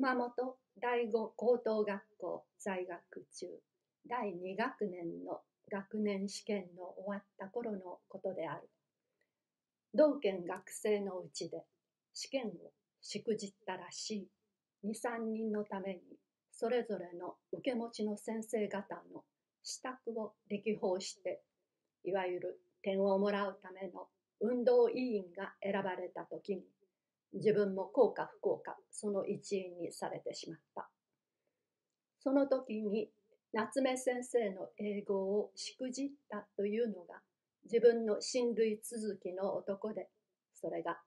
熊本第五高等学校在学中第2学年の学年試験の終わった頃のことである。同県学生のうちで試験をしくじったらしい2、3人のためにそれぞれの受け持ちの先生方の支度を歴訪していわゆる点をもらうための運動委員が選ばれた時に自分も幸か不幸かその一員にされてしまった。その時に夏目先生の英語をしくじったというのが自分の親類続きの男で、それが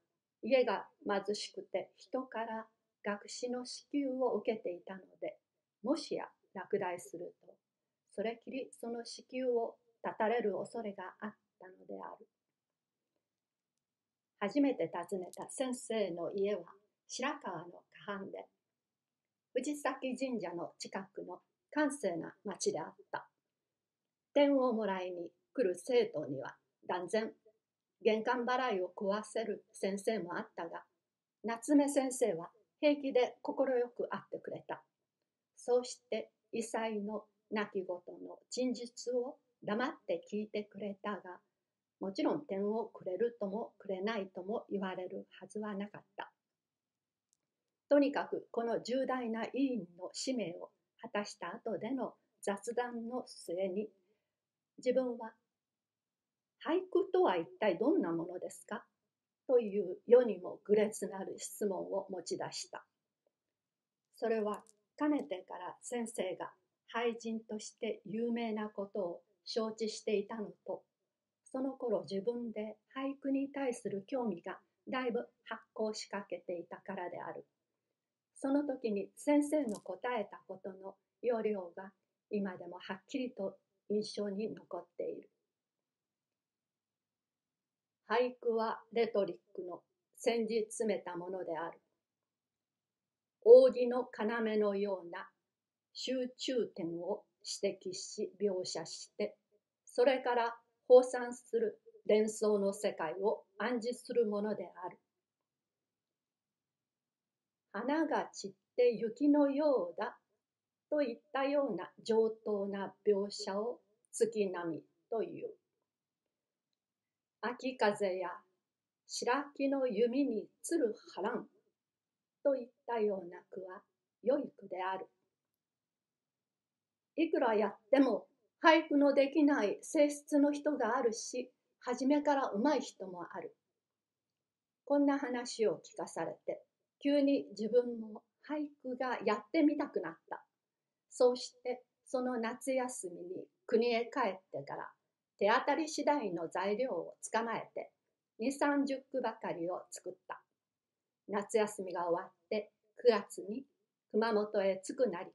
家が貧しくて人から学士の支給を受けていたので、もしや落第すると、それきりその支給を断たれる恐れがあったのである。初めて訪ねた先生の家は白川の河畔で、藤崎神社の近くの閑静な町であった。点をもらいに来る生徒には断然玄関払いを食わせる先生もあったが、夏目先生は平気で快く会ってくれた。そうして異彩の泣き言の陳述を黙って聞いてくれたが、もちろん点をくれるともくれないとも言われるはずはなかった。とにかくこの重大な委員の使命を果たした後での雑談の末に自分は俳句とは一体どんなものですか？という世にも愚劣なる質問を持ち出した。それはかねてから先生が俳人として有名なことを承知していたのとその頃自分で俳句に対する興味がだいぶ発酵しかけていたからである。その時に先生の答えたことの要領が今でもはっきりと印象に残っている。俳句はレトリックの先日詰めたものである。扇の要のような集中点を指摘し描写して、それから放散する連想の世界を暗示するものである。花が散って雪のようだといったような上等な描写を月並みという。秋風や白木の弓につる波乱といったような句は良い句である。いくらやっても俳句のできない性質の人があるし、初めから上手い人もある。こんな話を聞かされて、急に自分も俳句がやってみたくなった。そうして、その夏休みに国へ帰ってから、手当たり次第の材料を捕まえて、2、30句ばかりを作った。夏休みが終わって9月に熊本へ着くなり、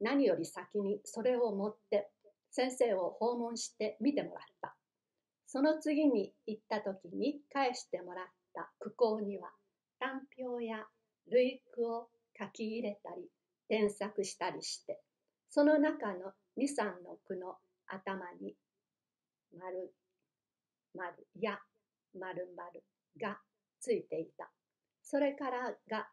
何より先にそれを持って先生を訪問して見てもらった。その次に行った時に返してもらった句項には単表や類句を書き入れたり添削したりしてその中の23の句の頭に丸丸や丸丸がついていた。それからが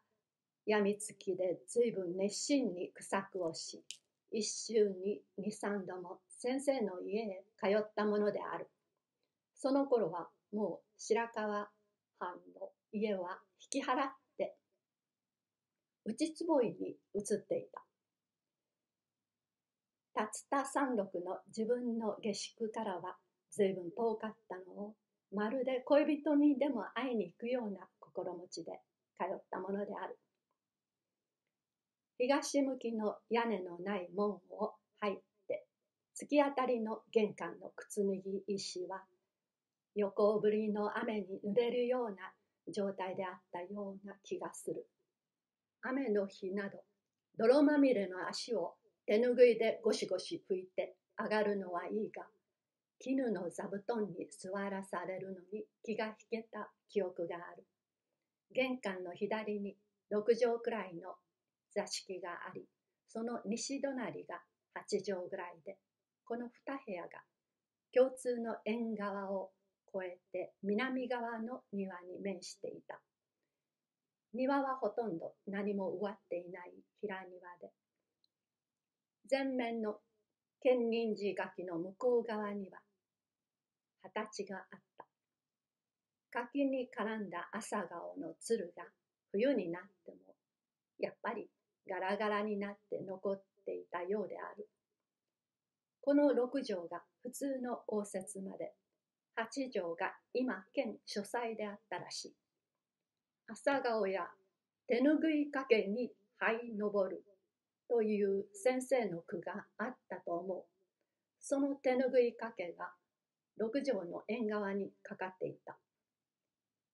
やみつきで随分熱心に苦作をし、一週に二三度も先生の家へ通ったものである。その頃はもう白川藩の家は引き払って内坪井に移っていた。竜田山麓の自分の下宿からは随分遠かったのをまるで恋人にでも会いに行くような心持ちで通ったものである。東向きの屋根のない門を入って突き当たりの玄関の靴脱ぎ石は横ぶりの雨に濡れるような状態であったような気がする。雨の日など泥まみれの足を手ぬぐいでゴシゴシ拭いて上がるのはいいが絹の座布団に座らされるのに気が引けた記憶がある。玄関の左に6畳くらいの座敷があり、その西隣が8畳ぐらいで、この2部屋が共通の縁側を越えて南側の庭に面していた。庭はほとんど何も植わっていない平庭で、前面の建仁寺垣の向こう側には、畑があった。柿に絡んだ朝顔の鶴が冬になっても、やっぱりガラガラになって残っていたようである。この六条が普通の応接まで、八条が今県書斎であったらしい。朝顔や手ぬぐいかけに這い登るという先生の句があったと思う。その手ぬぐいかけが六条の縁側にかかっていた。